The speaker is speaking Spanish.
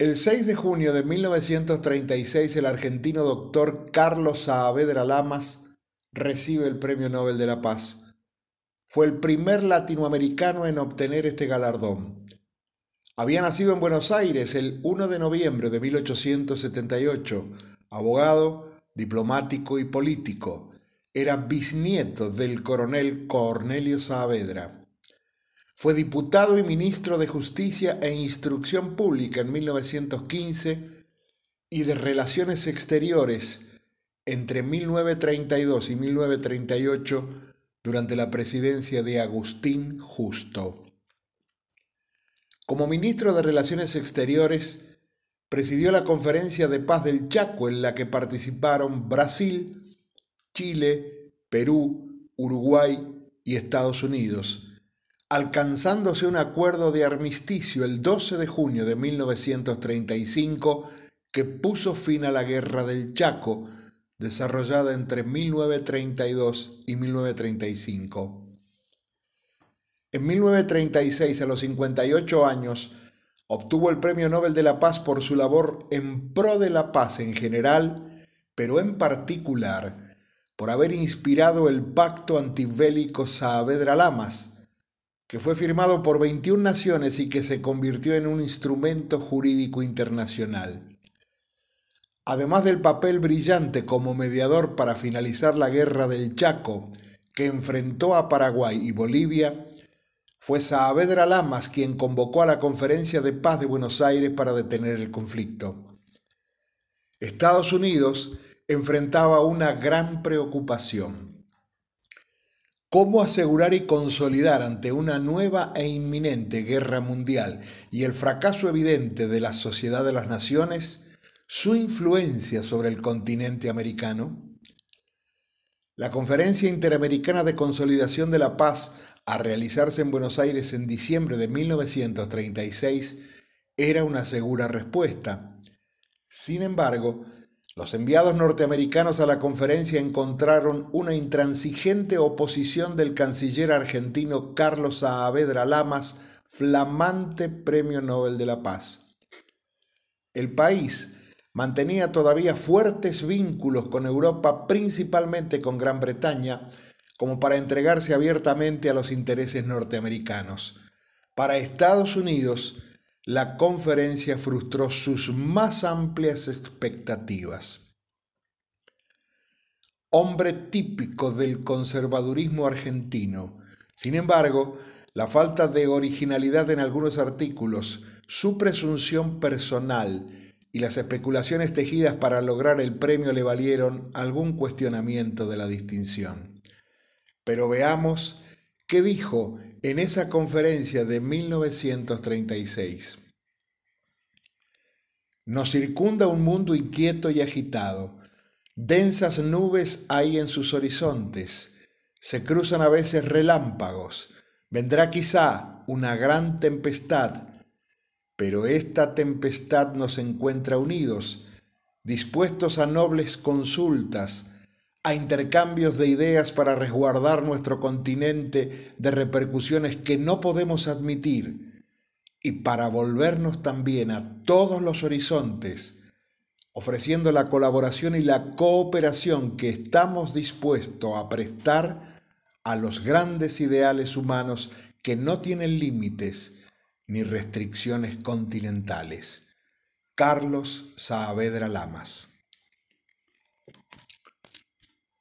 El 6 de junio de 1936 el argentino doctor Carlos Saavedra Lamas recibe el Premio Nobel de la Paz. Fue el primer latinoamericano en obtener este galardón. Había nacido en Buenos Aires el 1 de noviembre de 1878, abogado, diplomático y político. Era bisnieto del coronel Cornelio Saavedra. Fue diputado y ministro de Justicia e Instrucción Pública en 1915 y de Relaciones Exteriores entre 1932 y 1938 durante la presidencia de Agustín Justo. Como ministro de Relaciones Exteriores, presidió la Conferencia de Paz del Chaco en la que participaron Brasil, Chile, Perú, Uruguay y Estados Unidos alcanzándose un acuerdo de armisticio el 12 de junio de 1935 que puso fin a la Guerra del Chaco, desarrollada entre 1932 y 1935. En 1936, a los 58 años, obtuvo el Premio Nobel de la Paz por su labor en pro de la paz en general, pero en particular por haber inspirado el pacto antibélico Saavedra Lamas, que fue firmado por 21 naciones y que se convirtió en un instrumento jurídico internacional. Además del papel brillante como mediador para finalizar la guerra del Chaco, que enfrentó a Paraguay y Bolivia, fue Saavedra Lamas quien convocó a la Conferencia de Paz de Buenos Aires para detener el conflicto. Estados Unidos enfrentaba una gran preocupación cómo asegurar y consolidar ante una nueva e inminente guerra mundial y el fracaso evidente de la Sociedad de las Naciones su influencia sobre el continente americano? La Conferencia Interamericana de Consolidación de la Paz, a realizarse en Buenos Aires en diciembre de 1936, era una segura respuesta. Sin embargo, los enviados norteamericanos a la conferencia encontraron una intransigente oposición del canciller argentino Carlos Saavedra Lamas, flamante Premio Nobel de la Paz. El país mantenía todavía fuertes vínculos con Europa, principalmente con Gran Bretaña, como para entregarse abiertamente a los intereses norteamericanos. Para Estados Unidos, la conferencia frustró sus más amplias expectativas. Hombre típico del conservadurismo argentino. Sin embargo, la falta de originalidad en algunos artículos, su presunción personal y las especulaciones tejidas para lograr el premio le valieron algún cuestionamiento de la distinción. Pero veamos ¿Qué dijo en esa conferencia de 1936? Nos circunda un mundo inquieto y agitado. Densas nubes hay en sus horizontes. Se cruzan a veces relámpagos. Vendrá quizá una gran tempestad, pero esta tempestad nos encuentra unidos, dispuestos a nobles consultas, a intercambios de ideas para resguardar nuestro continente de repercusiones que no podemos admitir y para volvernos también a todos los horizontes, ofreciendo la colaboración y la cooperación que estamos dispuestos a prestar a los grandes ideales humanos que no tienen límites ni restricciones continentales. Carlos Saavedra Lamas